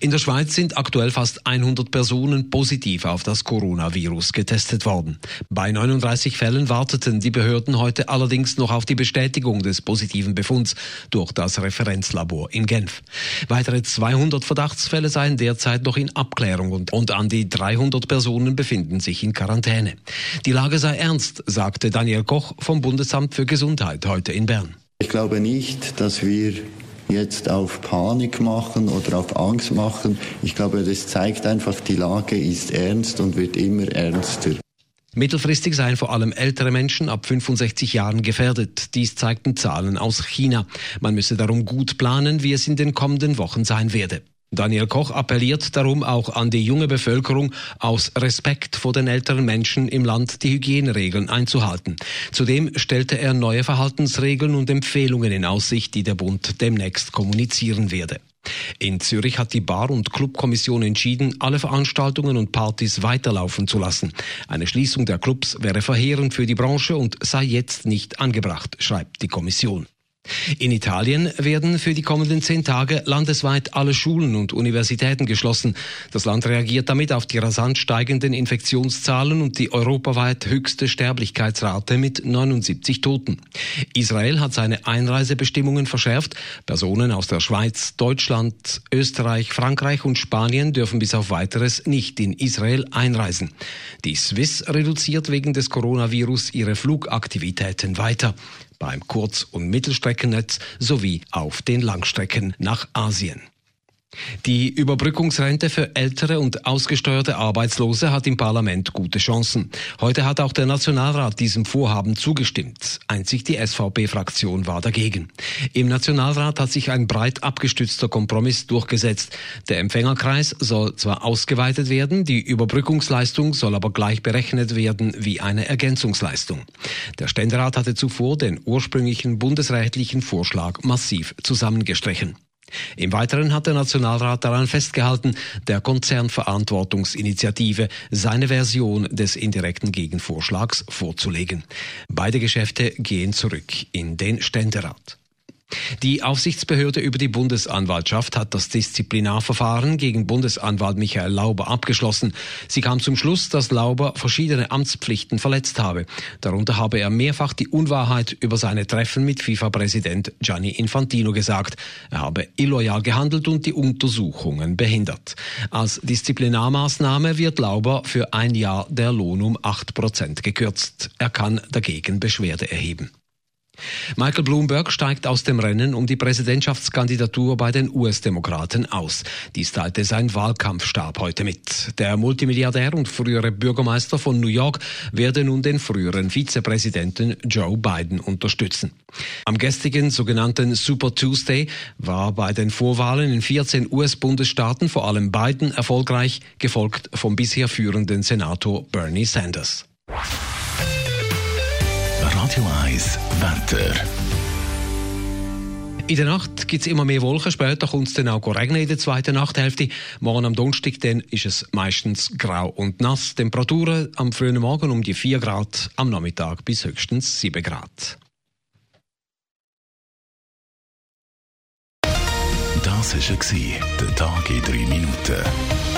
In der Schweiz sind aktuell fast 100 Personen positiv auf das Coronavirus getestet worden. Bei 39 Fällen warteten die Behörden heute allerdings noch auf die Bestätigung des positiven Befunds durch das Referenzlabor in Genf. Weitere 200 Verdachtsfälle seien derzeit noch in Abklärung und, und an die 300 Personen befinden sich in Quarantäne. Die Lage sei ernst, sagte Daniel Koch vom Bundesamt für Gesundheit heute in Bern. Ich glaube nicht, dass wir jetzt auf Panik machen oder auf Angst machen. Ich glaube, das zeigt einfach, die Lage ist ernst und wird immer ernster. Mittelfristig seien vor allem ältere Menschen ab 65 Jahren gefährdet. Dies zeigten Zahlen aus China. Man müsse darum gut planen, wie es in den kommenden Wochen sein werde. Daniel Koch appelliert darum auch an die junge Bevölkerung, aus Respekt vor den älteren Menschen im Land die Hygieneregeln einzuhalten. Zudem stellte er neue Verhaltensregeln und Empfehlungen in Aussicht, die der Bund demnächst kommunizieren werde. In Zürich hat die Bar- und Clubkommission entschieden, alle Veranstaltungen und Partys weiterlaufen zu lassen. Eine Schließung der Clubs wäre verheerend für die Branche und sei jetzt nicht angebracht, schreibt die Kommission. In Italien werden für die kommenden zehn Tage landesweit alle Schulen und Universitäten geschlossen. Das Land reagiert damit auf die rasant steigenden Infektionszahlen und die europaweit höchste Sterblichkeitsrate mit 79 Toten. Israel hat seine Einreisebestimmungen verschärft. Personen aus der Schweiz, Deutschland, Österreich, Frankreich und Spanien dürfen bis auf weiteres nicht in Israel einreisen. Die Swiss reduziert wegen des Coronavirus ihre Flugaktivitäten weiter beim Kurz- und Mittelstreckennetz sowie auf den Langstrecken nach Asien. Die Überbrückungsrente für ältere und ausgesteuerte Arbeitslose hat im Parlament gute Chancen. Heute hat auch der Nationalrat diesem Vorhaben zugestimmt. Einzig die SVP-Fraktion war dagegen. Im Nationalrat hat sich ein breit abgestützter Kompromiss durchgesetzt. Der Empfängerkreis soll zwar ausgeweitet werden, die Überbrückungsleistung soll aber gleich berechnet werden wie eine Ergänzungsleistung. Der Ständerat hatte zuvor den ursprünglichen bundesrechtlichen Vorschlag massiv zusammengestrichen. Im Weiteren hat der Nationalrat daran festgehalten, der Konzernverantwortungsinitiative seine Version des indirekten Gegenvorschlags vorzulegen. Beide Geschäfte gehen zurück in den Ständerat. Die Aufsichtsbehörde über die Bundesanwaltschaft hat das Disziplinarverfahren gegen Bundesanwalt Michael Lauber abgeschlossen. Sie kam zum Schluss, dass Lauber verschiedene Amtspflichten verletzt habe. Darunter habe er mehrfach die Unwahrheit über seine Treffen mit FIFA-Präsident Gianni Infantino gesagt. Er habe illoyal gehandelt und die Untersuchungen behindert. Als Disziplinarmaßnahme wird Lauber für ein Jahr der Lohn um acht Prozent gekürzt. Er kann dagegen Beschwerde erheben. Michael Bloomberg steigt aus dem Rennen um die Präsidentschaftskandidatur bei den US-Demokraten aus. Dies teilte sein Wahlkampfstab heute mit. Der Multimilliardär und frühere Bürgermeister von New York werde nun den früheren Vizepräsidenten Joe Biden unterstützen. Am gestrigen sogenannten Super Tuesday war bei den Vorwahlen in 14 US-Bundesstaaten vor allem Biden erfolgreich, gefolgt vom bisher führenden Senator Bernie Sanders. Radio 1 Wetter. In der Nacht gibt es immer mehr Wolken, später kommt es dann auch regnen in der zweiten Nachthälfte. Morgen am Donnerstag dann ist es meistens grau und nass. Temperaturen am frühen Morgen um die 4 Grad, am Nachmittag bis höchstens 7 Grad. Das war der Tag in 3 Minuten.